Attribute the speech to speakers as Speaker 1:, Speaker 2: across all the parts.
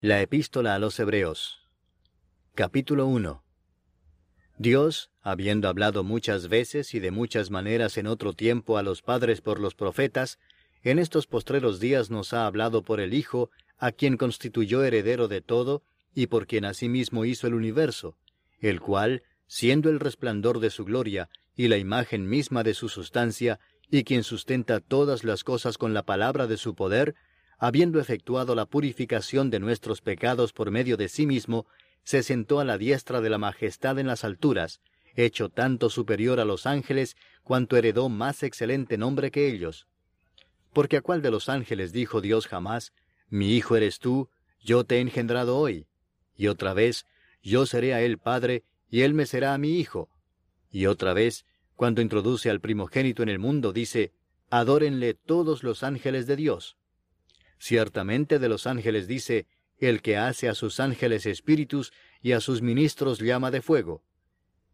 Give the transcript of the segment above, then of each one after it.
Speaker 1: La epístola a los Hebreos. Capítulo 1 Dios, habiendo hablado muchas veces y de muchas maneras en otro tiempo a los padres por los profetas, en estos postreros días nos ha hablado por el Hijo, a quien constituyó heredero de todo, y por quien asimismo hizo el universo, el cual, siendo el resplandor de su gloria y la imagen misma de su sustancia, y quien sustenta todas las cosas con la palabra de su poder, habiendo efectuado la purificación de nuestros pecados por medio de sí mismo, se sentó a la diestra de la majestad en las alturas, hecho tanto superior a los ángeles cuanto heredó más excelente nombre que ellos. Porque a cuál de los ángeles dijo Dios jamás, Mi hijo eres tú, yo te he engendrado hoy. Y otra vez, yo seré a él padre, y él me será a mi hijo. Y otra vez, cuando introduce al primogénito en el mundo, dice, Adórenle todos los ángeles de Dios. Ciertamente de los ángeles dice, el que hace a sus ángeles espíritus y a sus ministros llama de fuego.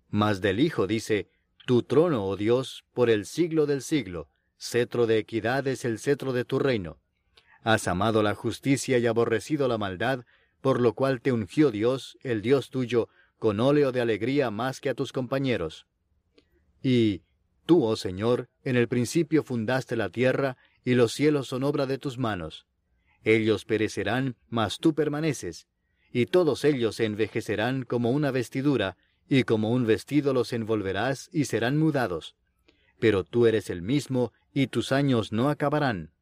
Speaker 1: Mas del Hijo dice, Tu trono, oh Dios, por el siglo del siglo, cetro de equidad es el cetro de tu reino. Has amado la justicia y aborrecido la maldad, por lo cual te ungió Dios, el Dios tuyo, con óleo de alegría más que a tus compañeros. Y tú, oh Señor, en el principio fundaste la tierra, y los cielos son obra de tus manos. Ellos perecerán, mas tú permaneces, y todos ellos se envejecerán como una vestidura, y como un vestido los envolverás y serán mudados. Pero tú eres el mismo, y tus años no acabarán.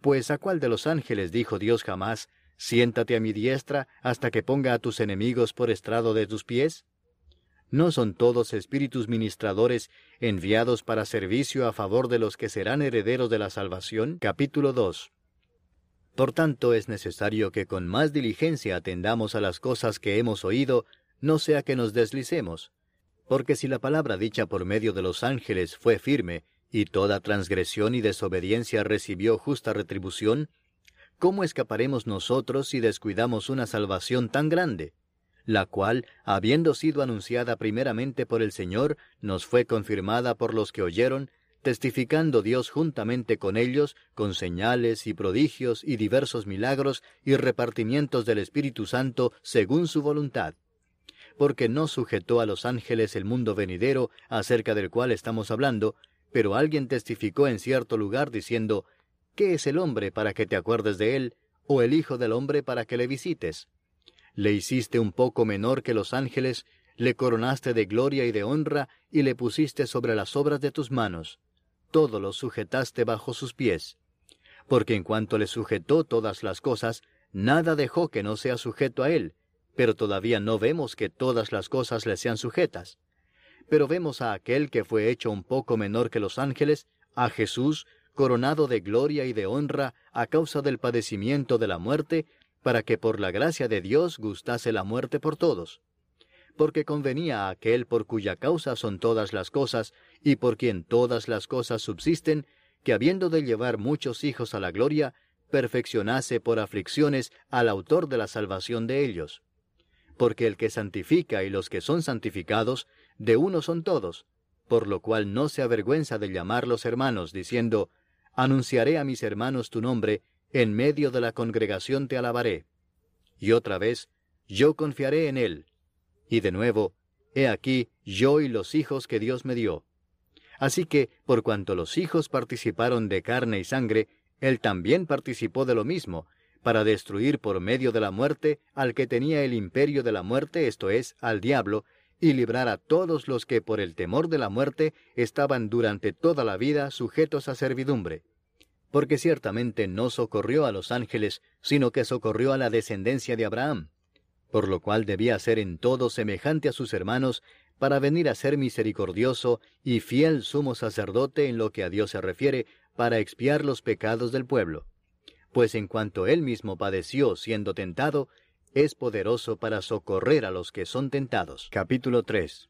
Speaker 1: Pues a cuál de los ángeles dijo Dios jamás, siéntate a mi diestra hasta que ponga a tus enemigos por estrado de tus pies? ¿No son todos espíritus ministradores enviados para servicio a favor de los que serán herederos de la salvación? Capítulo 2 por tanto, es necesario que con más diligencia atendamos a las cosas que hemos oído, no sea que nos deslicemos. Porque si la palabra dicha por medio de los ángeles fue firme, y toda transgresión y desobediencia recibió justa retribución, ¿cómo escaparemos nosotros si descuidamos una salvación tan grande? la cual, habiendo sido anunciada primeramente por el Señor, nos fue confirmada por los que oyeron, testificando Dios juntamente con ellos, con señales y prodigios y diversos milagros y repartimientos del Espíritu Santo según su voluntad. Porque no sujetó a los ángeles el mundo venidero acerca del cual estamos hablando, pero alguien testificó en cierto lugar diciendo, ¿Qué es el hombre para que te acuerdes de él, o el Hijo del hombre para que le visites? Le hiciste un poco menor que los ángeles, le coronaste de gloria y de honra, y le pusiste sobre las obras de tus manos todo lo sujetaste bajo sus pies. Porque en cuanto le sujetó todas las cosas, nada dejó que no sea sujeto a él, pero todavía no vemos que todas las cosas le sean sujetas. Pero vemos a aquel que fue hecho un poco menor que los ángeles, a Jesús, coronado de gloria y de honra a causa del padecimiento de la muerte, para que por la gracia de Dios gustase la muerte por todos porque convenía a aquel por cuya causa son todas las cosas, y por quien todas las cosas subsisten, que habiendo de llevar muchos hijos a la gloria, perfeccionase por aflicciones al autor de la salvación de ellos. Porque el que santifica y los que son santificados, de uno son todos, por lo cual no se avergüenza de llamarlos hermanos, diciendo, Anunciaré a mis hermanos tu nombre, en medio de la congregación te alabaré. Y otra vez, yo confiaré en él. Y de nuevo, he aquí yo y los hijos que Dios me dio. Así que, por cuanto los hijos participaron de carne y sangre, él también participó de lo mismo, para destruir por medio de la muerte al que tenía el imperio de la muerte, esto es, al diablo, y librar a todos los que por el temor de la muerte estaban durante toda la vida sujetos a servidumbre. Porque ciertamente no socorrió a los ángeles, sino que socorrió a la descendencia de Abraham por lo cual debía ser en todo semejante a sus hermanos, para venir a ser misericordioso y fiel sumo sacerdote en lo que a Dios se refiere, para expiar los pecados del pueblo. Pues en cuanto él mismo padeció siendo tentado, es poderoso para socorrer a los que son tentados. Capítulo 3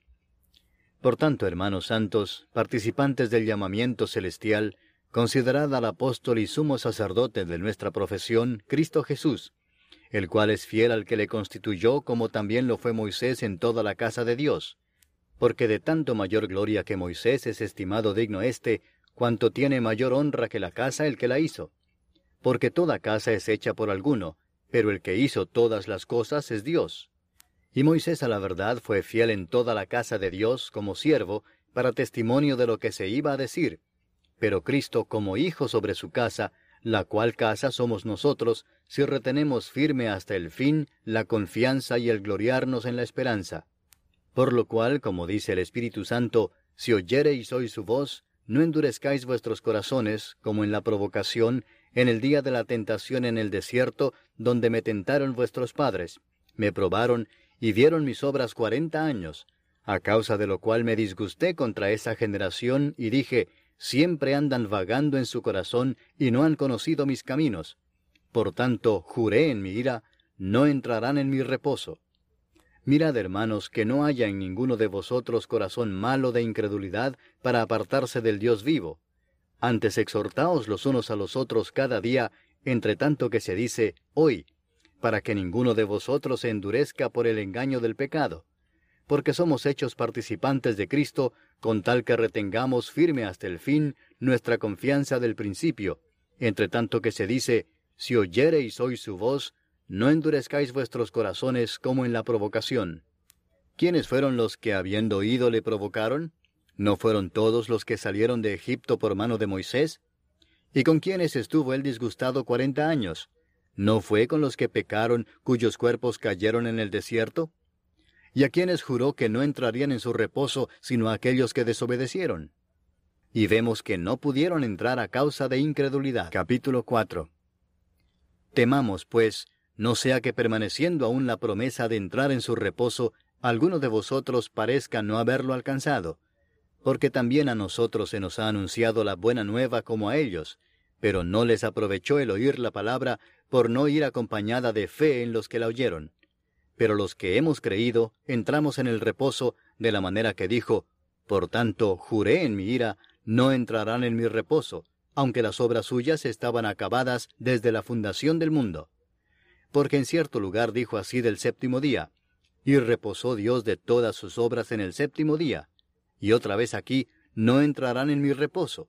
Speaker 1: Por tanto, hermanos santos, participantes del llamamiento celestial, considerad al apóstol y sumo sacerdote de nuestra profesión, Cristo Jesús, el cual es fiel al que le constituyó como también lo fue Moisés en toda la casa de Dios. Porque de tanto mayor gloria que Moisés es estimado digno éste, cuanto tiene mayor honra que la casa el que la hizo. Porque toda casa es hecha por alguno, pero el que hizo todas las cosas es Dios. Y Moisés a la verdad fue fiel en toda la casa de Dios como siervo, para testimonio de lo que se iba a decir, pero Cristo como hijo sobre su casa, la cual casa somos nosotros, si retenemos firme hasta el fin la confianza y el gloriarnos en la esperanza. Por lo cual, como dice el Espíritu Santo, si oyereis hoy su voz, no endurezcáis vuestros corazones, como en la provocación, en el día de la tentación en el desierto, donde me tentaron vuestros padres, me probaron y vieron mis obras cuarenta años, a causa de lo cual me disgusté contra esa generación y dije, siempre andan vagando en su corazón y no han conocido mis caminos. Por tanto, juré en mi ira, no entrarán en mi reposo. Mirad, hermanos, que no haya en ninguno de vosotros corazón malo de incredulidad para apartarse del Dios vivo. Antes exhortaos los unos a los otros cada día, entre tanto que se dice hoy, para que ninguno de vosotros se endurezca por el engaño del pecado. Porque somos hechos participantes de Cristo, con tal que retengamos firme hasta el fin nuestra confianza del principio, entre tanto que se dice, si oyereis hoy su voz, no endurezcáis vuestros corazones como en la provocación. ¿Quiénes fueron los que habiendo oído le provocaron? ¿No fueron todos los que salieron de Egipto por mano de Moisés? ¿Y con quiénes estuvo él disgustado cuarenta años? ¿No fue con los que pecaron, cuyos cuerpos cayeron en el desierto? ¿Y a quienes juró que no entrarían en su reposo, sino a aquellos que desobedecieron? Y vemos que no pudieron entrar a causa de incredulidad. Capítulo 4 Temamos, pues, no sea que permaneciendo aún la promesa de entrar en su reposo, alguno de vosotros parezca no haberlo alcanzado, porque también a nosotros se nos ha anunciado la buena nueva como a ellos, pero no les aprovechó el oír la palabra por no ir acompañada de fe en los que la oyeron. Pero los que hemos creído entramos en el reposo de la manera que dijo, Por tanto, juré en mi ira, no entrarán en mi reposo, aunque las obras suyas estaban acabadas desde la fundación del mundo porque en cierto lugar dijo así del séptimo día, y reposó Dios de todas sus obras en el séptimo día, y otra vez aquí, no entrarán en mi reposo.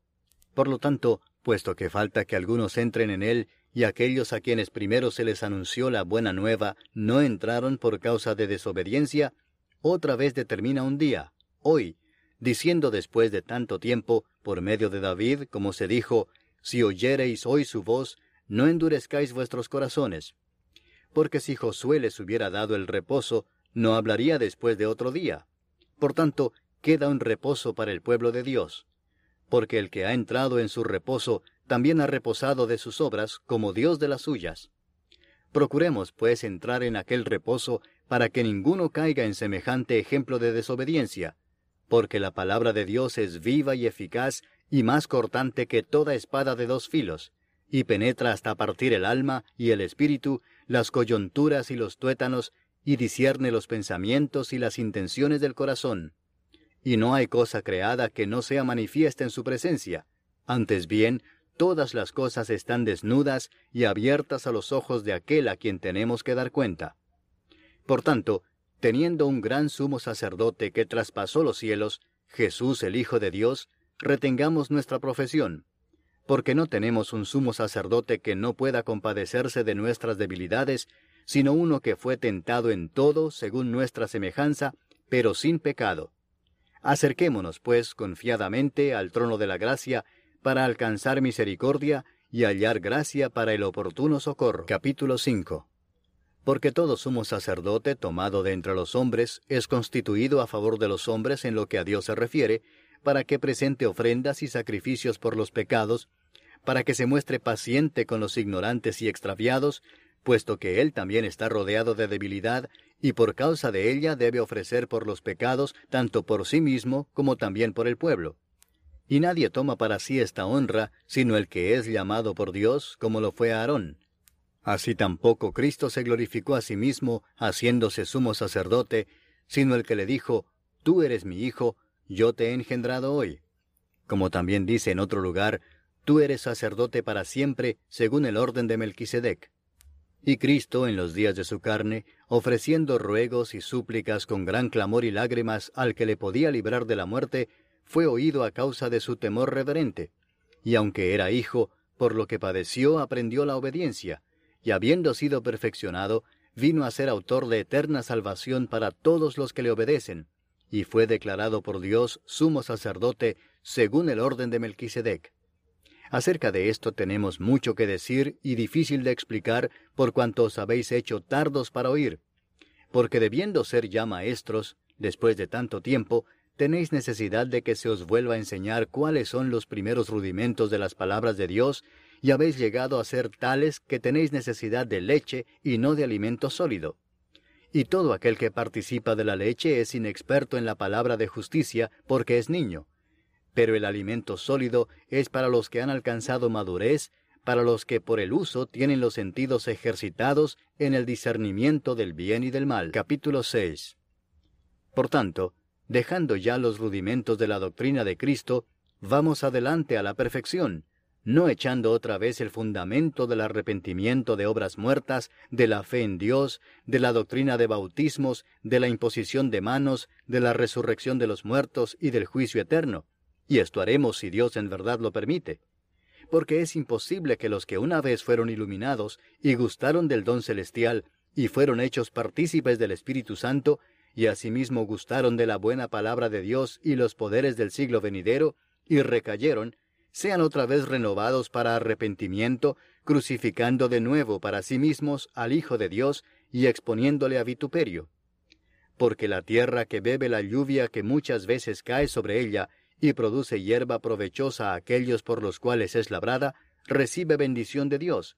Speaker 1: Por lo tanto, puesto que falta que algunos entren en él, y aquellos a quienes primero se les anunció la buena nueva no entraron por causa de desobediencia, otra vez determina un día, hoy, diciendo después de tanto tiempo, por medio de David, como se dijo, Si oyereis hoy su voz, no endurezcáis vuestros corazones, porque si Josué les hubiera dado el reposo, no hablaría después de otro día. Por tanto, queda un reposo para el pueblo de Dios, porque el que ha entrado en su reposo también ha reposado de sus obras como Dios de las suyas. Procuremos, pues, entrar en aquel reposo para que ninguno caiga en semejante ejemplo de desobediencia, porque la palabra de Dios es viva y eficaz y más cortante que toda espada de dos filos, y penetra hasta partir el alma y el espíritu, las coyunturas y los tuétanos, y discierne los pensamientos y las intenciones del corazón. Y no hay cosa creada que no sea manifiesta en su presencia. Antes bien, todas las cosas están desnudas y abiertas a los ojos de aquel a quien tenemos que dar cuenta. Por tanto, teniendo un gran sumo sacerdote que traspasó los cielos, Jesús el Hijo de Dios, retengamos nuestra profesión porque no tenemos un sumo sacerdote que no pueda compadecerse de nuestras debilidades, sino uno que fue tentado en todo según nuestra semejanza, pero sin pecado. Acerquémonos, pues, confiadamente al trono de la gracia, para alcanzar misericordia y hallar gracia para el oportuno socorro. Capítulo 5 Porque todo sumo sacerdote tomado de entre los hombres es constituido a favor de los hombres en lo que a Dios se refiere, para que presente ofrendas y sacrificios por los pecados, para que se muestre paciente con los ignorantes y extraviados, puesto que él también está rodeado de debilidad, y por causa de ella debe ofrecer por los pecados tanto por sí mismo como también por el pueblo. Y nadie toma para sí esta honra, sino el que es llamado por Dios, como lo fue Aarón. Así tampoco Cristo se glorificó a sí mismo, haciéndose sumo sacerdote, sino el que le dijo, Tú eres mi Hijo, yo te he engendrado hoy. Como también dice en otro lugar, tú eres sacerdote para siempre, según el orden de Melquisedec. Y Cristo, en los días de su carne, ofreciendo ruegos y súplicas con gran clamor y lágrimas al que le podía librar de la muerte, fue oído a causa de su temor reverente. Y aunque era hijo, por lo que padeció aprendió la obediencia, y habiendo sido perfeccionado, vino a ser autor de eterna salvación para todos los que le obedecen, y fue declarado por Dios sumo sacerdote según el orden de Melquisedec. Acerca de esto tenemos mucho que decir y difícil de explicar por cuanto os habéis hecho tardos para oír, porque debiendo ser ya maestros, después de tanto tiempo, tenéis necesidad de que se os vuelva a enseñar cuáles son los primeros rudimentos de las palabras de Dios, y habéis llegado a ser tales que tenéis necesidad de leche y no de alimento sólido. Y todo aquel que participa de la leche es inexperto en la palabra de justicia porque es niño. Pero el alimento sólido es para los que han alcanzado madurez, para los que por el uso tienen los sentidos ejercitados en el discernimiento del bien y del mal. Capítulo 6. Por tanto, dejando ya los rudimentos de la doctrina de Cristo, vamos adelante a la perfección, no echando otra vez el fundamento del arrepentimiento de obras muertas, de la fe en Dios, de la doctrina de bautismos, de la imposición de manos, de la resurrección de los muertos y del juicio eterno. Y esto haremos si Dios en verdad lo permite. Porque es imposible que los que una vez fueron iluminados y gustaron del don celestial y fueron hechos partícipes del Espíritu Santo, y asimismo gustaron de la buena palabra de Dios y los poderes del siglo venidero, y recayeron, sean otra vez renovados para arrepentimiento, crucificando de nuevo para sí mismos al Hijo de Dios y exponiéndole a vituperio. Porque la tierra que bebe la lluvia que muchas veces cae sobre ella y produce hierba provechosa a aquellos por los cuales es labrada, recibe bendición de Dios.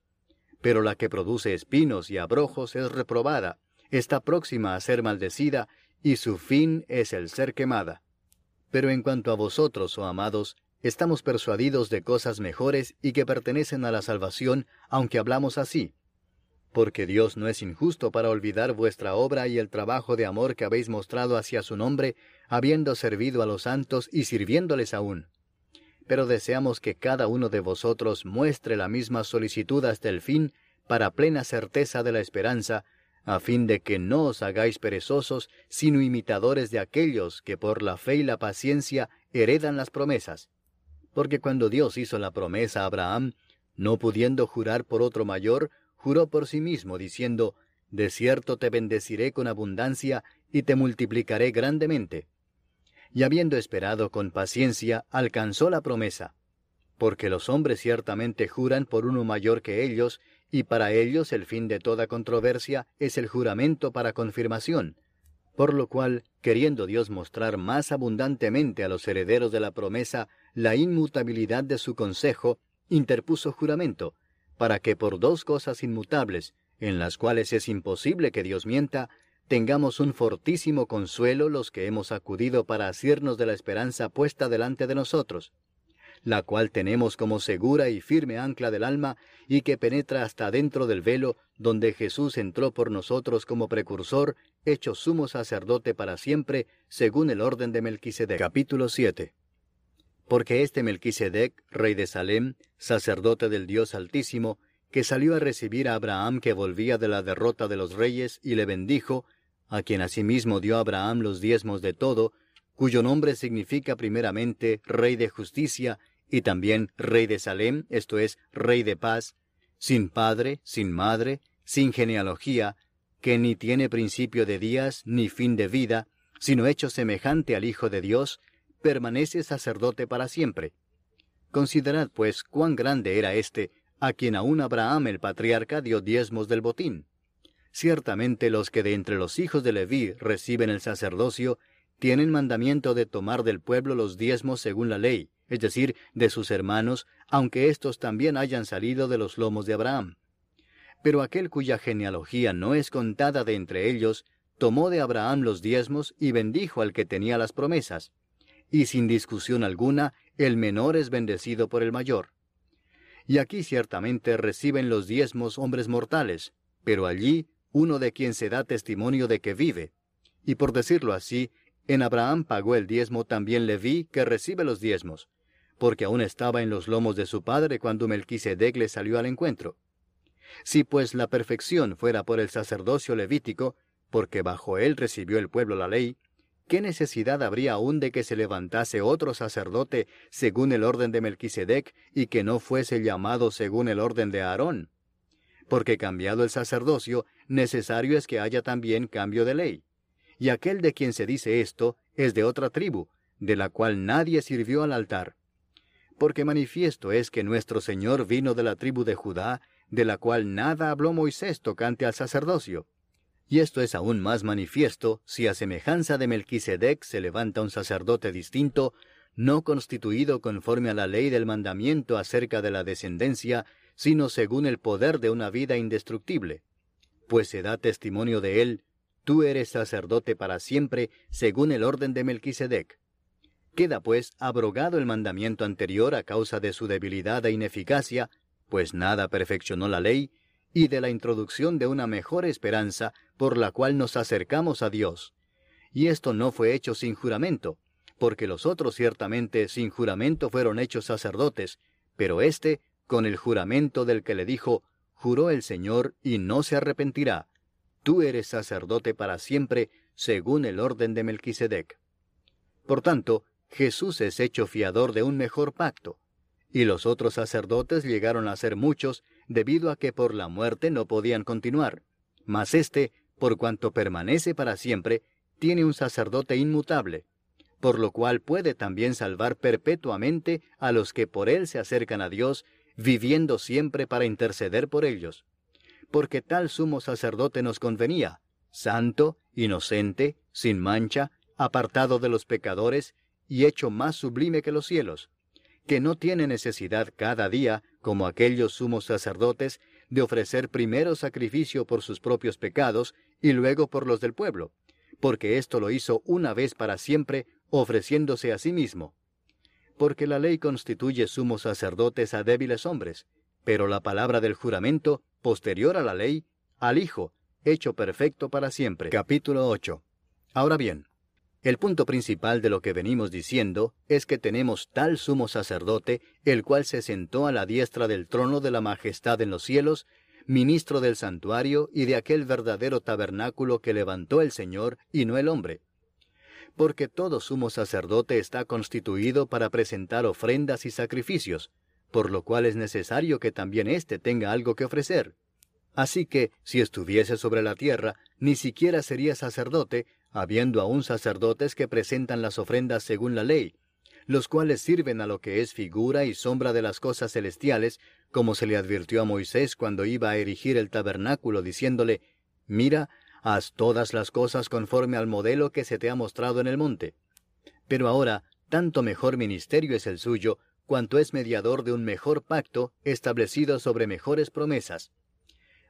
Speaker 1: Pero la que produce espinos y abrojos es reprobada, está próxima a ser maldecida, y su fin es el ser quemada. Pero en cuanto a vosotros, oh amados, estamos persuadidos de cosas mejores y que pertenecen a la salvación, aunque hablamos así. Porque Dios no es injusto para olvidar vuestra obra y el trabajo de amor que habéis mostrado hacia su nombre, habiendo servido a los santos y sirviéndoles aún. Pero deseamos que cada uno de vosotros muestre la misma solicitud hasta el fin, para plena certeza de la esperanza, a fin de que no os hagáis perezosos, sino imitadores de aquellos que por la fe y la paciencia heredan las promesas porque cuando Dios hizo la promesa a Abraham, no pudiendo jurar por otro mayor, juró por sí mismo, diciendo, De cierto te bendeciré con abundancia y te multiplicaré grandemente. Y habiendo esperado con paciencia, alcanzó la promesa. Porque los hombres ciertamente juran por uno mayor que ellos, y para ellos el fin de toda controversia es el juramento para confirmación, por lo cual, queriendo Dios mostrar más abundantemente a los herederos de la promesa la inmutabilidad de su consejo, interpuso juramento, para que por dos cosas inmutables, en las cuales es imposible que Dios mienta, tengamos un fortísimo consuelo los que hemos acudido para asirnos de la esperanza puesta delante de nosotros, la cual tenemos como segura y firme ancla del alma y que penetra hasta dentro del velo donde Jesús entró por nosotros como precursor, hecho sumo sacerdote para siempre, según el orden de Melquisedec. Capítulo 7 Porque este Melquisedec, rey de Salem, sacerdote del Dios Altísimo, que salió a recibir a Abraham que volvía de la derrota de los reyes y le bendijo, a quien asimismo dio Abraham los diezmos de todo, cuyo nombre significa primeramente Rey de Justicia y también Rey de Salem, esto es, Rey de Paz, sin padre, sin madre, sin genealogía, que ni tiene principio de días ni fin de vida, sino hecho semejante al Hijo de Dios, permanece sacerdote para siempre. Considerad, pues, cuán grande era éste, a quien aún Abraham el patriarca dio diezmos del botín. Ciertamente los que de entre los hijos de Leví reciben el sacerdocio tienen mandamiento de tomar del pueblo los diezmos según la ley, es decir, de sus hermanos, aunque éstos también hayan salido de los lomos de Abraham. Pero aquel cuya genealogía no es contada de entre ellos, tomó de Abraham los diezmos y bendijo al que tenía las promesas. Y sin discusión alguna, el menor es bendecido por el mayor. Y aquí ciertamente reciben los diezmos hombres mortales, pero allí uno de quien se da testimonio de que vive. Y por decirlo así, en Abraham pagó el diezmo también Leví, que recibe los diezmos, porque aún estaba en los lomos de su padre cuando Melquisedec le salió al encuentro. Si pues la perfección fuera por el sacerdocio levítico, porque bajo él recibió el pueblo la ley, ¿qué necesidad habría aún de que se levantase otro sacerdote según el orden de Melquisedec y que no fuese llamado según el orden de Aarón? porque cambiado el sacerdocio, necesario es que haya también cambio de ley. Y aquel de quien se dice esto es de otra tribu, de la cual nadie sirvió al altar. Porque manifiesto es que nuestro Señor vino de la tribu de Judá, de la cual nada habló Moisés tocante al sacerdocio. Y esto es aún más manifiesto si a semejanza de Melquisedec se levanta un sacerdote distinto, no constituido conforme a la ley del mandamiento acerca de la descendencia, sino según el poder de una vida indestructible. Pues se da testimonio de él, tú eres sacerdote para siempre, según el orden de Melquisedec. Queda pues abrogado el mandamiento anterior a causa de su debilidad e ineficacia, pues nada perfeccionó la ley, y de la introducción de una mejor esperanza por la cual nos acercamos a Dios. Y esto no fue hecho sin juramento, porque los otros ciertamente sin juramento fueron hechos sacerdotes, pero éste con el juramento del que le dijo, juró el Señor y no se arrepentirá. Tú eres sacerdote para siempre, según el orden de Melquisedec. Por tanto, Jesús es hecho fiador de un mejor pacto, y los otros sacerdotes llegaron a ser muchos, debido a que por la muerte no podían continuar. Mas éste, por cuanto permanece para siempre, tiene un sacerdote inmutable, por lo cual puede también salvar perpetuamente a los que por él se acercan a Dios, viviendo siempre para interceder por ellos. Porque tal sumo sacerdote nos convenía, santo, inocente, sin mancha, apartado de los pecadores, y hecho más sublime que los cielos, que no tiene necesidad cada día, como aquellos sumos sacerdotes, de ofrecer primero sacrificio por sus propios pecados y luego por los del pueblo, porque esto lo hizo una vez para siempre ofreciéndose a sí mismo. Porque la ley constituye sumos sacerdotes a débiles hombres, pero la palabra del juramento, posterior a la ley, al Hijo, hecho perfecto para siempre. Capítulo 8. Ahora bien, el punto principal de lo que venimos diciendo es que tenemos tal sumo sacerdote, el cual se sentó a la diestra del trono de la majestad en los cielos, ministro del santuario y de aquel verdadero tabernáculo que levantó el Señor y no el hombre porque todo sumo sacerdote está constituido para presentar ofrendas y sacrificios, por lo cual es necesario que también éste tenga algo que ofrecer. Así que, si estuviese sobre la tierra, ni siquiera sería sacerdote, habiendo aún sacerdotes que presentan las ofrendas según la ley, los cuales sirven a lo que es figura y sombra de las cosas celestiales, como se le advirtió a Moisés cuando iba a erigir el tabernáculo, diciéndole, Mira, haz todas las cosas conforme al modelo que se te ha mostrado en el monte. Pero ahora, tanto mejor ministerio es el suyo, cuanto es mediador de un mejor pacto establecido sobre mejores promesas.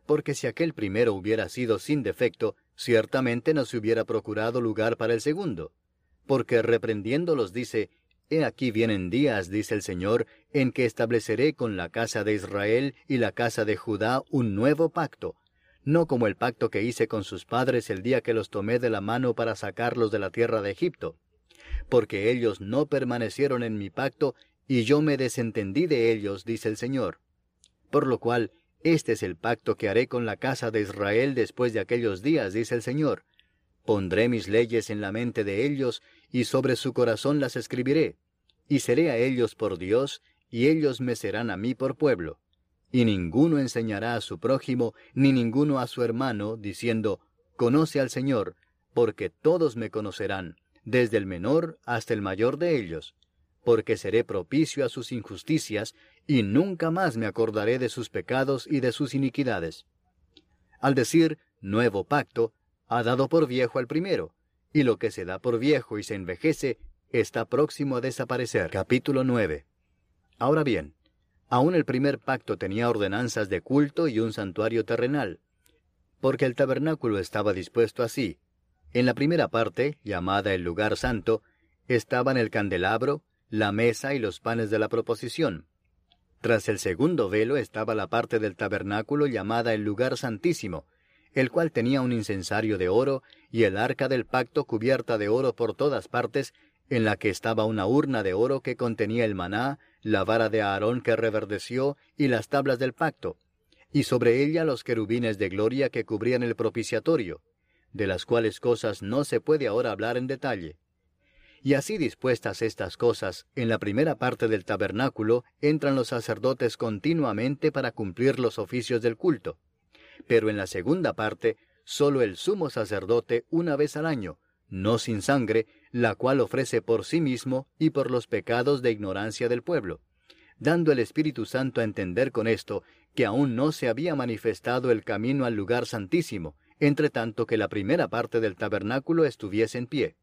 Speaker 1: Porque si aquel primero hubiera sido sin defecto, ciertamente no se hubiera procurado lugar para el segundo. Porque reprendiéndolos dice, He aquí vienen días, dice el Señor, en que estableceré con la casa de Israel y la casa de Judá un nuevo pacto, no como el pacto que hice con sus padres el día que los tomé de la mano para sacarlos de la tierra de Egipto, porque ellos no permanecieron en mi pacto, y yo me desentendí de ellos, dice el Señor. Por lo cual, este es el pacto que haré con la casa de Israel después de aquellos días, dice el Señor. Pondré mis leyes en la mente de ellos, y sobre su corazón las escribiré, y seré a ellos por Dios, y ellos me serán a mí por pueblo y ninguno enseñará a su prójimo, ni ninguno a su hermano, diciendo, Conoce al Señor, porque todos me conocerán, desde el menor hasta el mayor de ellos, porque seré propicio a sus injusticias, y nunca más me acordaré de sus pecados y de sus iniquidades. Al decir nuevo pacto, ha dado por viejo al primero, y lo que se da por viejo y se envejece está próximo a desaparecer. Capítulo 9. Ahora bien, Aún el primer pacto tenía ordenanzas de culto y un santuario terrenal, porque el tabernáculo estaba dispuesto así. En la primera parte, llamada el lugar santo, estaban el candelabro, la mesa y los panes de la proposición. Tras el segundo velo estaba la parte del tabernáculo llamada el lugar santísimo, el cual tenía un incensario de oro y el arca del pacto cubierta de oro por todas partes, en la que estaba una urna de oro que contenía el maná, la vara de Aarón que reverdeció y las tablas del pacto, y sobre ella los querubines de gloria que cubrían el propiciatorio, de las cuales cosas no se puede ahora hablar en detalle. Y así dispuestas estas cosas, en la primera parte del tabernáculo entran los sacerdotes continuamente para cumplir los oficios del culto. pero en la segunda parte, solo el sumo sacerdote una vez al año, no sin sangre, la cual ofrece por sí mismo y por los pecados de ignorancia del pueblo, dando el Espíritu Santo a entender con esto que aún no se había manifestado el camino al lugar santísimo, entre tanto que la primera parte del tabernáculo estuviese en pie,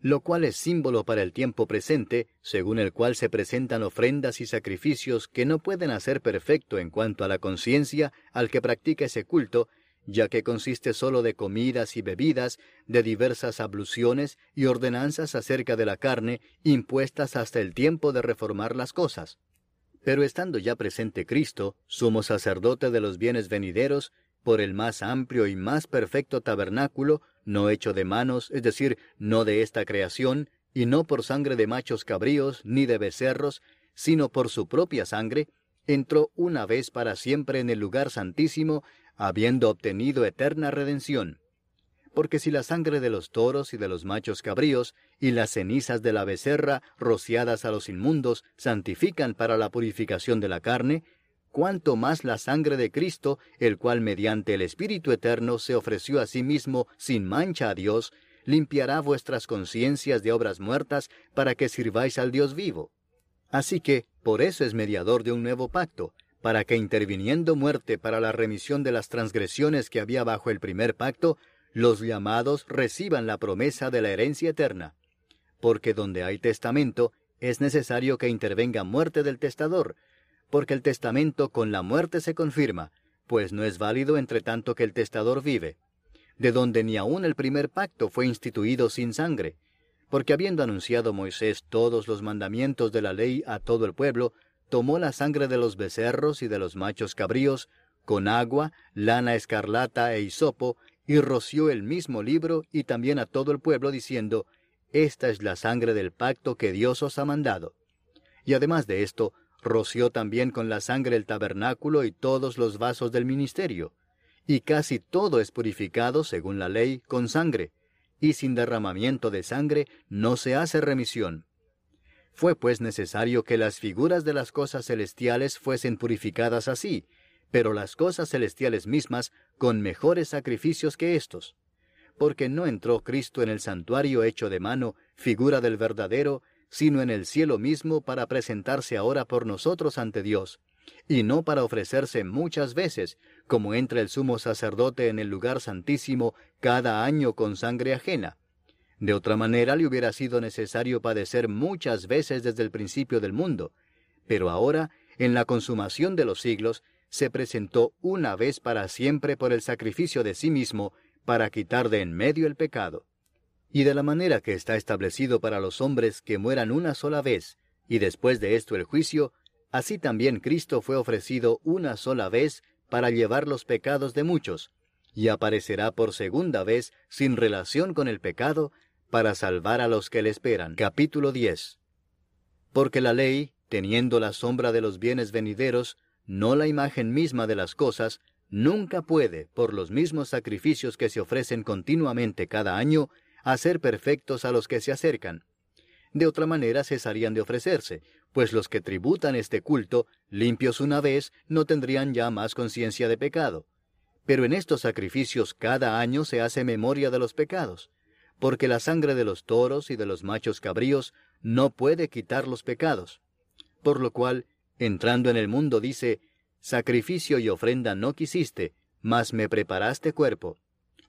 Speaker 1: lo cual es símbolo para el tiempo presente, según el cual se presentan ofrendas y sacrificios que no pueden hacer perfecto en cuanto a la conciencia al que practica ese culto, ya que consiste sólo de comidas y bebidas, de diversas abluciones y ordenanzas acerca de la carne, impuestas hasta el tiempo de reformar las cosas. Pero estando ya presente Cristo, sumo sacerdote de los bienes venideros, por el más amplio y más perfecto tabernáculo, no hecho de manos, es decir, no de esta creación, y no por sangre de machos cabríos, ni de becerros, sino por su propia sangre, entró una vez para siempre en el lugar santísimo, habiendo obtenido eterna redención. Porque si la sangre de los toros y de los machos cabríos y las cenizas de la becerra rociadas a los inmundos santifican para la purificación de la carne, cuánto más la sangre de Cristo, el cual mediante el Espíritu Eterno se ofreció a sí mismo sin mancha a Dios, limpiará vuestras conciencias de obras muertas para que sirváis al Dios vivo. Así que, por eso es mediador de un nuevo pacto, para que interviniendo muerte para la remisión de las transgresiones que había bajo el primer pacto, los llamados reciban la promesa de la herencia eterna. Porque donde hay testamento, es necesario que intervenga muerte del testador, porque el testamento con la muerte se confirma, pues no es válido entre tanto que el testador vive, de donde ni aun el primer pacto fue instituido sin sangre, porque habiendo anunciado Moisés todos los mandamientos de la ley a todo el pueblo, tomó la sangre de los becerros y de los machos cabríos, con agua, lana escarlata e hisopo, y roció el mismo libro y también a todo el pueblo, diciendo, Esta es la sangre del pacto que Dios os ha mandado. Y además de esto, roció también con la sangre el tabernáculo y todos los vasos del ministerio. Y casi todo es purificado, según la ley, con sangre, y sin derramamiento de sangre no se hace remisión. Fue pues necesario que las figuras de las cosas celestiales fuesen purificadas así, pero las cosas celestiales mismas con mejores sacrificios que éstos. Porque no entró Cristo en el santuario hecho de mano, figura del verdadero, sino en el cielo mismo para presentarse ahora por nosotros ante Dios, y no para ofrecerse muchas veces, como entra el sumo sacerdote en el lugar santísimo cada año con sangre ajena, de otra manera le hubiera sido necesario padecer muchas veces desde el principio del mundo, pero ahora, en la consumación de los siglos, se presentó una vez para siempre por el sacrificio de sí mismo, para quitar de en medio el pecado. Y de la manera que está establecido para los hombres que mueran una sola vez, y después de esto el juicio, así también Cristo fue ofrecido una sola vez para llevar los pecados de muchos, y aparecerá por segunda vez sin relación con el pecado, para salvar a los que le esperan. Capítulo 10. Porque la ley, teniendo la sombra de los bienes venideros, no la imagen misma de las cosas, nunca puede, por los mismos sacrificios que se ofrecen continuamente cada año, hacer perfectos a los que se acercan. De otra manera cesarían de ofrecerse, pues los que tributan este culto, limpios una vez, no tendrían ya más conciencia de pecado. Pero en estos sacrificios cada año se hace memoria de los pecados porque la sangre de los toros y de los machos cabríos no puede quitar los pecados. Por lo cual, entrando en el mundo, dice, Sacrificio y ofrenda no quisiste, mas me preparaste cuerpo.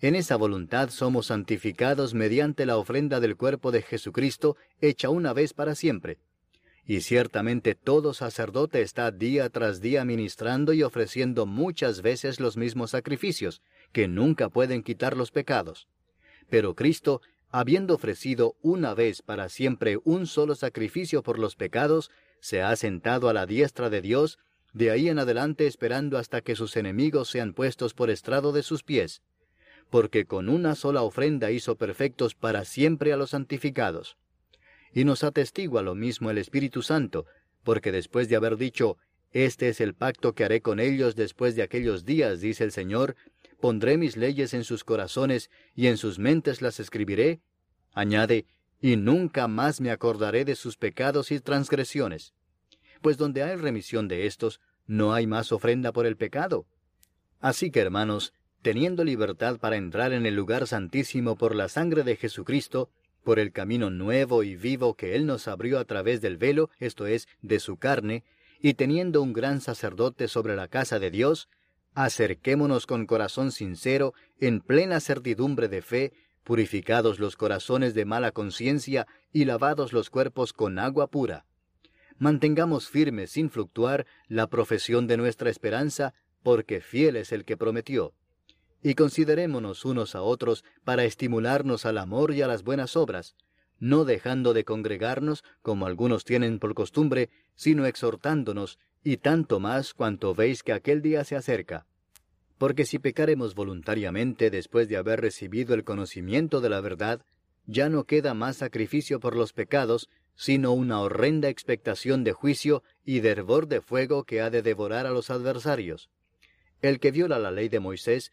Speaker 1: En esa voluntad somos santificados mediante la ofrenda del cuerpo de Jesucristo, hecha una vez para siempre. Y ciertamente todo sacerdote está día tras día ministrando y ofreciendo muchas veces los mismos sacrificios, que nunca pueden quitar los pecados. Pero Cristo habiendo ofrecido una vez para siempre un solo sacrificio por los pecados, se ha sentado a la diestra de Dios, de ahí en adelante esperando hasta que sus enemigos sean puestos por estrado de sus pies. Porque con una sola ofrenda hizo perfectos para siempre a los santificados. Y nos atestigua lo mismo el Espíritu Santo, porque después de haber dicho, Este es el pacto que haré con ellos después de aquellos días, dice el Señor, pondré mis leyes en sus corazones y en sus mentes las escribiré, añade, y nunca más me acordaré de sus pecados y transgresiones. Pues donde hay remisión de estos, no hay más ofrenda por el pecado. Así que, hermanos, teniendo libertad para entrar en el lugar santísimo por la sangre de Jesucristo, por el camino nuevo y vivo que Él nos abrió a través del velo, esto es, de su carne, y teniendo un gran sacerdote sobre la casa de Dios, acerquémonos con corazón sincero, en plena certidumbre de fe, purificados los corazones de mala conciencia y lavados los cuerpos con agua pura. Mantengamos firme sin fluctuar la profesión de nuestra esperanza, porque fiel es el que prometió. Y considerémonos unos a otros para estimularnos al amor y a las buenas obras, no dejando de congregarnos, como algunos tienen por costumbre, sino exhortándonos, y tanto más cuanto veis que aquel día se acerca. Porque si pecaremos voluntariamente después de haber recibido el conocimiento de la verdad, ya no queda más sacrificio por los pecados, sino una horrenda expectación de juicio y de hervor de fuego que ha de devorar a los adversarios. El que viola la ley de Moisés,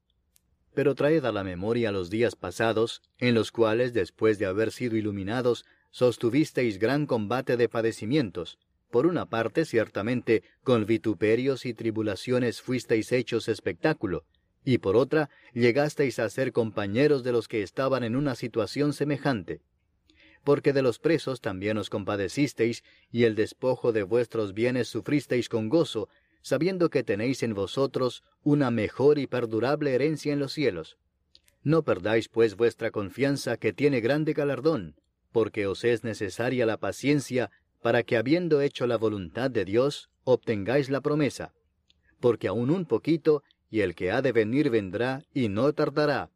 Speaker 1: Pero traed a la memoria los días pasados, en los cuales, después de haber sido iluminados, sostuvisteis gran combate de padecimientos, por una parte, ciertamente, con vituperios y tribulaciones fuisteis hechos espectáculo, y por otra, llegasteis a ser compañeros de los que estaban en una situación semejante. Porque de los presos también os compadecisteis, y el despojo de vuestros bienes sufristeis con gozo, sabiendo que tenéis en vosotros una mejor y perdurable herencia en los cielos. No perdáis pues vuestra confianza que tiene grande galardón, porque os es necesaria la paciencia para que habiendo hecho la voluntad de Dios, obtengáis la promesa. Porque aún un poquito, y el que ha de venir vendrá, y no tardará.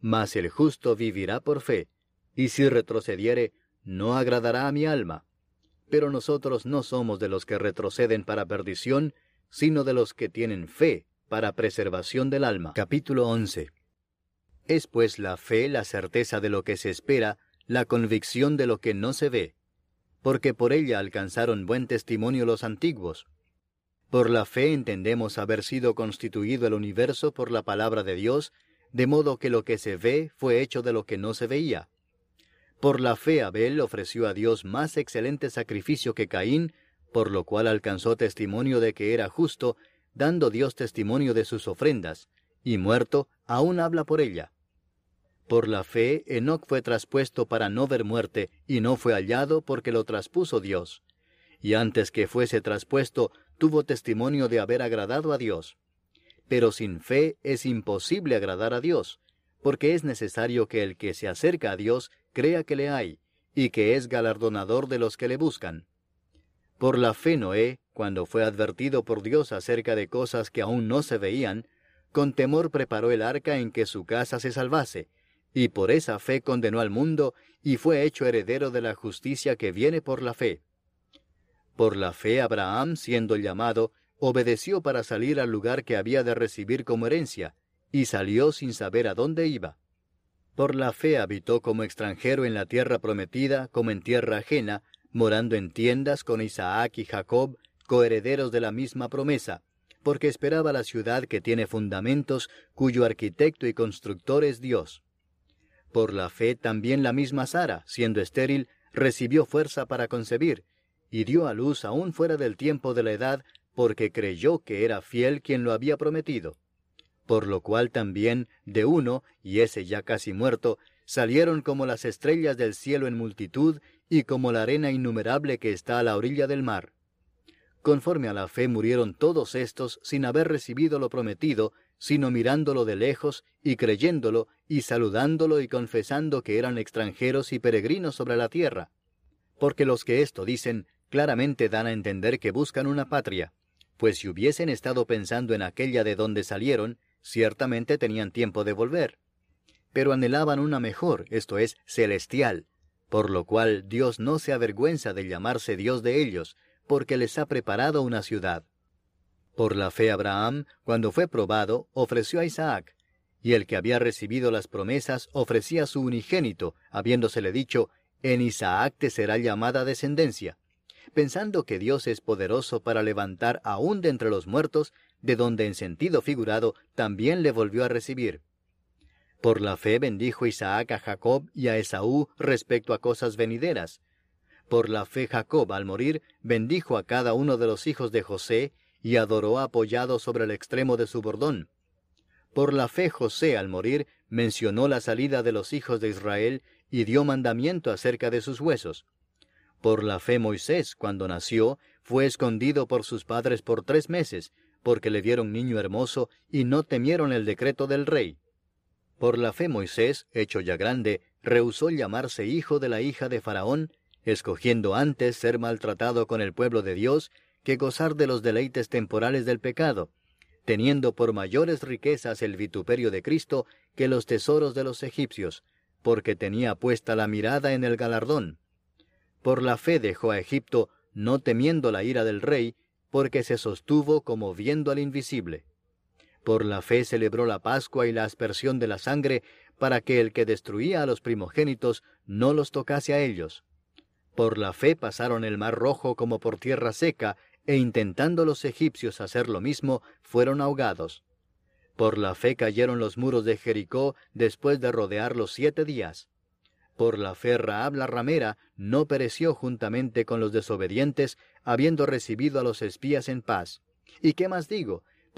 Speaker 1: Mas el justo vivirá por fe, y si retrocediere, no agradará a mi alma. Pero nosotros no somos de los que retroceden para perdición, sino de los que tienen fe para preservación del alma. Capítulo 11. Es pues la fe la certeza de lo que se espera, la convicción de lo que no se ve porque por ella alcanzaron buen testimonio los antiguos. Por la fe entendemos haber sido constituido el universo por la palabra de Dios, de modo que lo que se ve fue hecho de lo que no se veía. Por la fe Abel ofreció a Dios más excelente sacrificio que Caín, por lo cual alcanzó testimonio de que era justo, dando Dios testimonio de sus ofrendas, y muerto, aún habla por ella. Por la fe, Enoc fue traspuesto para no ver muerte, y no fue hallado porque lo traspuso Dios. Y antes que fuese traspuesto, tuvo testimonio de haber agradado a Dios. Pero sin fe es imposible agradar a Dios, porque es necesario que el que se acerca a Dios crea que le hay, y que es galardonador de los que le buscan. Por la fe Noé, cuando fue advertido por Dios acerca de cosas que aún no se veían, con temor preparó el arca en que su casa se salvase, y por esa fe condenó al mundo y fue hecho heredero de la justicia que viene por la fe. Por la fe Abraham, siendo llamado, obedeció para salir al lugar que había de recibir como herencia, y salió sin saber a dónde iba. Por la fe habitó como extranjero en la tierra prometida, como en tierra ajena, morando en tiendas con Isaac y Jacob, coherederos de la misma promesa, porque esperaba la ciudad que tiene fundamentos, cuyo arquitecto y constructor es Dios. Por la fe también la misma Sara, siendo estéril, recibió fuerza para concebir, y dio a luz aún fuera del tiempo de la edad, porque creyó que era fiel quien lo había prometido. Por lo cual también, de uno, y ese ya casi muerto, salieron como las estrellas del cielo en multitud, y como la arena innumerable que está a la orilla del mar. Conforme a la fe murieron todos estos sin haber recibido lo prometido, sino mirándolo de lejos y creyéndolo y saludándolo y confesando que eran extranjeros y peregrinos sobre la tierra. Porque los que esto dicen claramente dan a entender que buscan una patria, pues si hubiesen estado pensando en aquella de donde salieron, ciertamente tenían tiempo de volver. Pero anhelaban una mejor, esto es, celestial, por lo cual Dios no se avergüenza de llamarse Dios de ellos, porque les ha preparado una ciudad. Por la fe Abraham, cuando fue probado, ofreció a Isaac, y el que había recibido las promesas ofrecía su unigénito, habiéndosele dicho, En Isaac te será llamada descendencia, pensando que Dios es poderoso para levantar aún de entre los muertos, de donde en sentido figurado también le volvió a recibir. Por la fe bendijo Isaac a Jacob y a Esaú respecto a cosas venideras. Por la fe Jacob al morir bendijo a cada uno de los hijos de José y adoró apoyado sobre el extremo de su bordón. Por la fe José al morir mencionó la salida de los hijos de Israel y dio mandamiento acerca de sus huesos. Por la fe Moisés, cuando nació, fue escondido por sus padres por tres meses, porque le dieron niño hermoso y no temieron el decreto del rey. Por la fe Moisés, hecho ya grande, rehusó llamarse hijo de la hija de Faraón, escogiendo antes ser maltratado con el pueblo de Dios que gozar de los deleites temporales del pecado, teniendo por mayores riquezas el vituperio de Cristo que los tesoros de los egipcios, porque tenía puesta la mirada en el galardón. Por la fe dejó a Egipto, no temiendo la ira del rey, porque se sostuvo como viendo al invisible. Por la fe celebró la Pascua y la aspersión de la sangre, para que el que destruía a los primogénitos no los tocase a ellos. Por la fe pasaron el mar rojo como por tierra seca, e intentando los egipcios hacer lo mismo, fueron ahogados. Por la fe cayeron los muros de Jericó después de rodearlos siete días. Por la fe Raab la ramera no pereció juntamente con los desobedientes, habiendo recibido a los espías en paz. ¿Y qué más digo?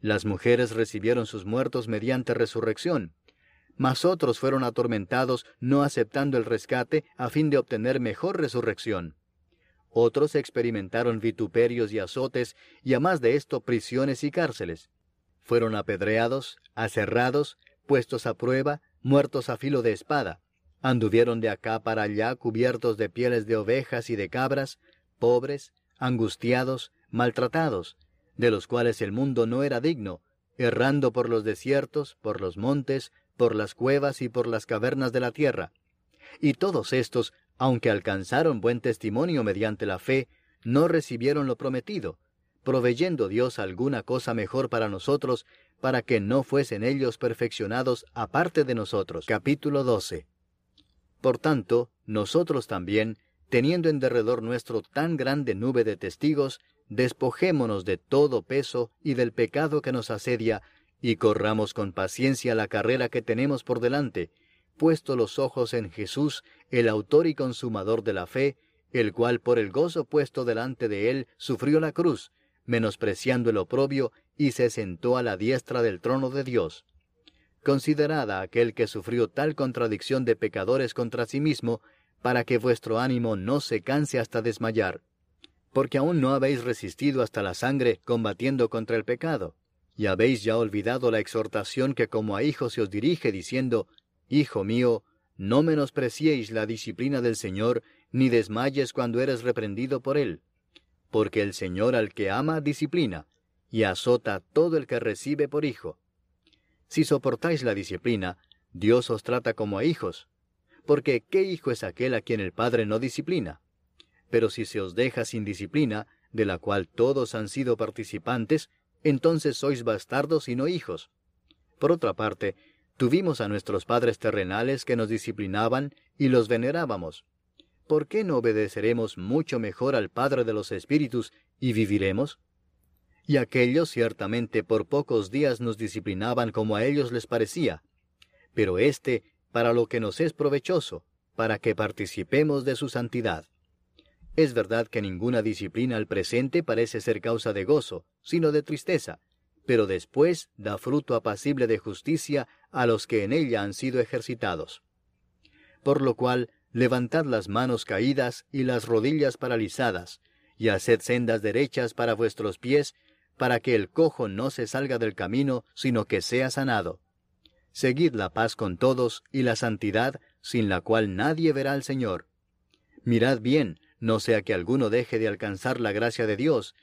Speaker 1: Las mujeres recibieron sus muertos mediante resurrección, mas otros fueron atormentados no aceptando el rescate a fin de obtener mejor resurrección. Otros experimentaron vituperios y azotes, y a más de esto prisiones y cárceles. Fueron apedreados, aserrados, puestos a prueba, muertos a filo de espada. Anduvieron de acá para allá cubiertos de pieles de ovejas y de cabras, pobres, angustiados, maltratados, de los cuales el mundo no era digno, errando por los desiertos, por los montes, por las cuevas y por las cavernas de la tierra. Y todos estos aunque alcanzaron buen testimonio mediante la fe, no recibieron lo prometido, proveyendo Dios alguna cosa mejor para nosotros, para que no fuesen ellos perfeccionados aparte de nosotros. Capítulo 12. Por tanto, nosotros también, teniendo en derredor nuestro tan grande nube de testigos, despojémonos de todo peso y del pecado que nos asedia, y corramos con paciencia la carrera que tenemos por delante, puesto los ojos en Jesús, el autor y consumador de la fe, el cual por el gozo puesto delante de él sufrió la cruz, menospreciando el oprobio, y se sentó a la diestra del trono de Dios. Considerada aquel que sufrió tal contradicción de pecadores contra sí mismo, para que vuestro ánimo no se canse hasta desmayar, porque aún no habéis resistido hasta la sangre combatiendo contra el pecado, y habéis ya olvidado la exhortación que como a hijos se os dirige diciendo, Hijo mío, no menospreciéis la disciplina del Señor, ni desmayes cuando eres reprendido por Él, porque el Señor al que ama disciplina, y azota todo el que recibe por hijo. Si soportáis la disciplina, Dios os trata como a hijos, porque ¿qué hijo es aquel a quien el Padre no disciplina? Pero si se os deja sin disciplina, de la cual todos han sido participantes, entonces sois bastardos y no hijos. Por otra parte, Tuvimos a nuestros padres terrenales que nos disciplinaban y los venerábamos. ¿Por qué no obedeceremos mucho mejor al Padre de los Espíritus y viviremos? Y aquellos ciertamente por pocos días nos disciplinaban como a ellos les parecía, pero éste, para lo que nos es provechoso, para que participemos de su santidad. Es verdad que ninguna disciplina al presente parece ser causa de gozo, sino de tristeza, pero después da fruto apacible de justicia a los que en ella han sido ejercitados. Por lo cual, levantad las manos caídas y las rodillas paralizadas, y haced sendas derechas para vuestros pies, para que el cojo no se salga del camino, sino que sea sanado. Seguid la paz con todos y la santidad, sin la cual nadie verá al Señor. Mirad bien, no sea que alguno deje de alcanzar la gracia de Dios,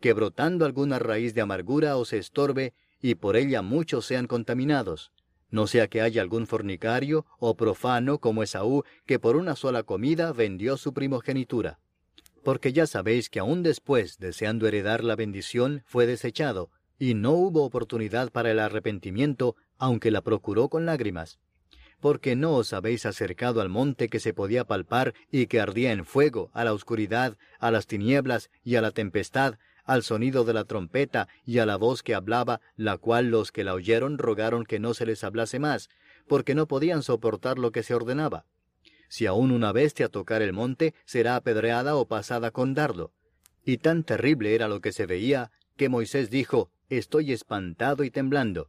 Speaker 1: que brotando alguna raíz de amargura os estorbe, y por ella muchos sean contaminados. No sea que haya algún fornicario o profano como Esaú, que por una sola comida vendió su primogenitura. Porque ya sabéis que aún después, deseando heredar la bendición, fue desechado, y no hubo oportunidad para el arrepentimiento, aunque la procuró con lágrimas. Porque no os habéis acercado al monte que se podía palpar y que ardía en fuego, a la oscuridad, a las tinieblas y a la tempestad, al sonido de la trompeta y a la voz que hablaba, la cual los que la oyeron rogaron que no se les hablase más, porque no podían soportar lo que se ordenaba. Si aún una bestia tocar el monte, será apedreada o pasada con dardo. Y tan terrible era lo que se veía, que Moisés dijo, Estoy espantado y temblando.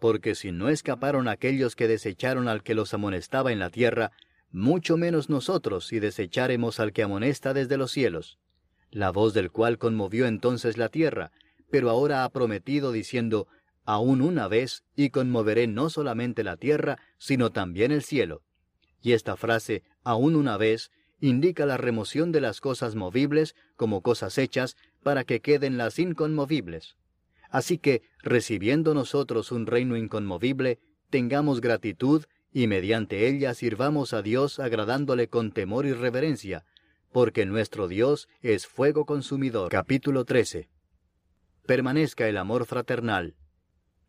Speaker 1: porque si no escaparon aquellos que desecharon al que los amonestaba en la tierra, mucho menos nosotros si desecháremos al que amonesta desde los cielos, la voz del cual conmovió entonces la tierra, pero ahora ha prometido diciendo, aún una vez, y conmoveré no solamente la tierra, sino también el cielo. Y esta frase, aún una vez, indica la remoción de las cosas movibles como cosas hechas para que queden las inconmovibles. Así que, recibiendo nosotros un reino inconmovible, tengamos gratitud y mediante ella sirvamos a Dios agradándole con temor y reverencia, porque nuestro Dios es fuego consumidor. Capítulo 13 permanezca el amor fraternal.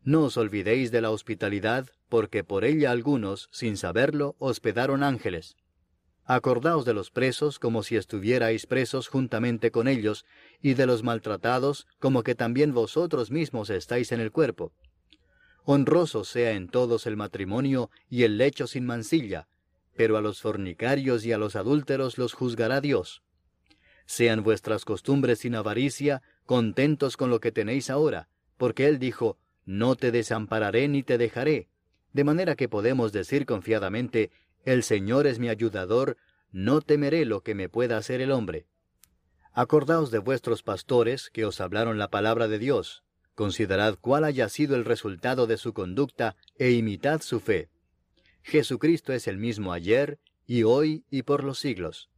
Speaker 1: No os olvidéis de la hospitalidad, porque por ella algunos, sin saberlo, hospedaron ángeles. Acordaos de los presos como si estuvierais presos juntamente con ellos, y de los maltratados como que también vosotros mismos estáis en el cuerpo. Honroso sea en todos el matrimonio y el lecho sin mancilla, pero a los fornicarios y a los adúlteros los juzgará Dios. Sean vuestras costumbres sin avaricia, contentos con lo que tenéis ahora, porque Él dijo, No te desampararé ni te dejaré. De manera que podemos decir confiadamente, El Señor es mi ayudador, no temeré lo que me pueda hacer el hombre. Acordaos de vuestros pastores que os hablaron la palabra de Dios. Considerad cuál haya sido el resultado de su conducta e imitad su fe. Jesucristo es el mismo ayer, y hoy, y por los siglos.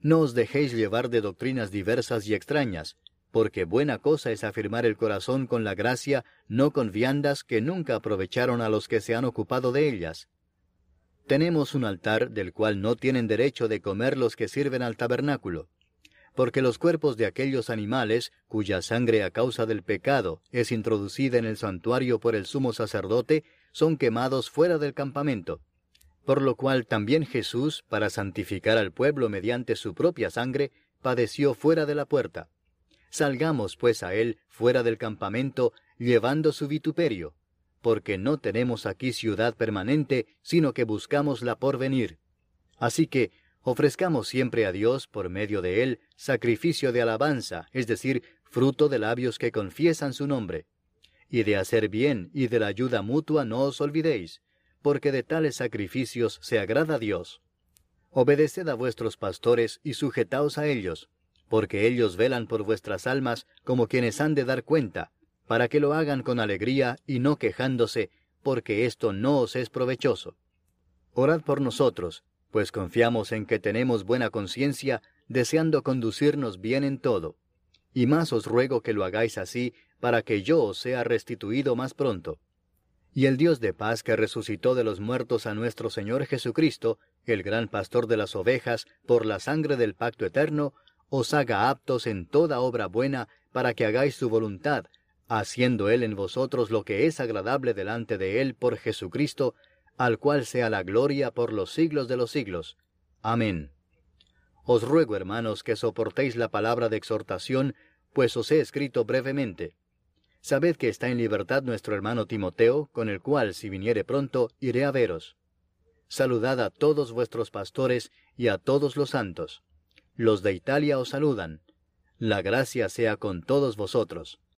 Speaker 1: No os dejéis llevar de doctrinas diversas y extrañas, porque buena cosa es afirmar el corazón con la gracia, no con viandas que nunca aprovecharon a los que se han ocupado de ellas. Tenemos un altar del cual no tienen derecho de comer los que sirven al tabernáculo, porque los cuerpos de aquellos animales, cuya sangre a causa del pecado es introducida en el santuario por el sumo sacerdote, son quemados fuera del campamento. Por lo cual también Jesús, para santificar al pueblo mediante su propia sangre, padeció fuera de la puerta. Salgamos pues a él fuera del campamento, llevando su vituperio, porque no tenemos aquí ciudad permanente, sino que buscamos la porvenir. Así que ofrezcamos siempre a Dios, por medio de él, sacrificio de alabanza, es decir, fruto de labios que confiesan su nombre. Y de hacer bien y de la ayuda mutua no os olvidéis, porque de tales sacrificios se agrada Dios. Obedeced a vuestros pastores y sujetaos a ellos, porque ellos velan por vuestras almas como quienes han de dar cuenta, para que lo hagan con alegría y no quejándose, porque esto no os es provechoso. Orad por nosotros, pues confiamos en que tenemos buena conciencia, deseando conducirnos bien en todo. Y más os ruego que lo hagáis así, para que yo os sea restituido más pronto. Y el Dios de paz que resucitó de los muertos a nuestro Señor Jesucristo, el gran pastor de las ovejas, por la sangre del pacto eterno, os haga aptos en toda obra buena para que hagáis su voluntad, haciendo Él en vosotros lo que es agradable delante de Él por Jesucristo, al cual sea la gloria por los siglos de los siglos. Amén. Os ruego, hermanos, que soportéis la palabra de exhortación, pues os he escrito brevemente. Sabed que está en libertad nuestro hermano Timoteo, con el cual, si viniere pronto, iré a veros. Saludad a todos vuestros pastores y a todos los santos. Los de Italia os saludan. La gracia sea con todos vosotros.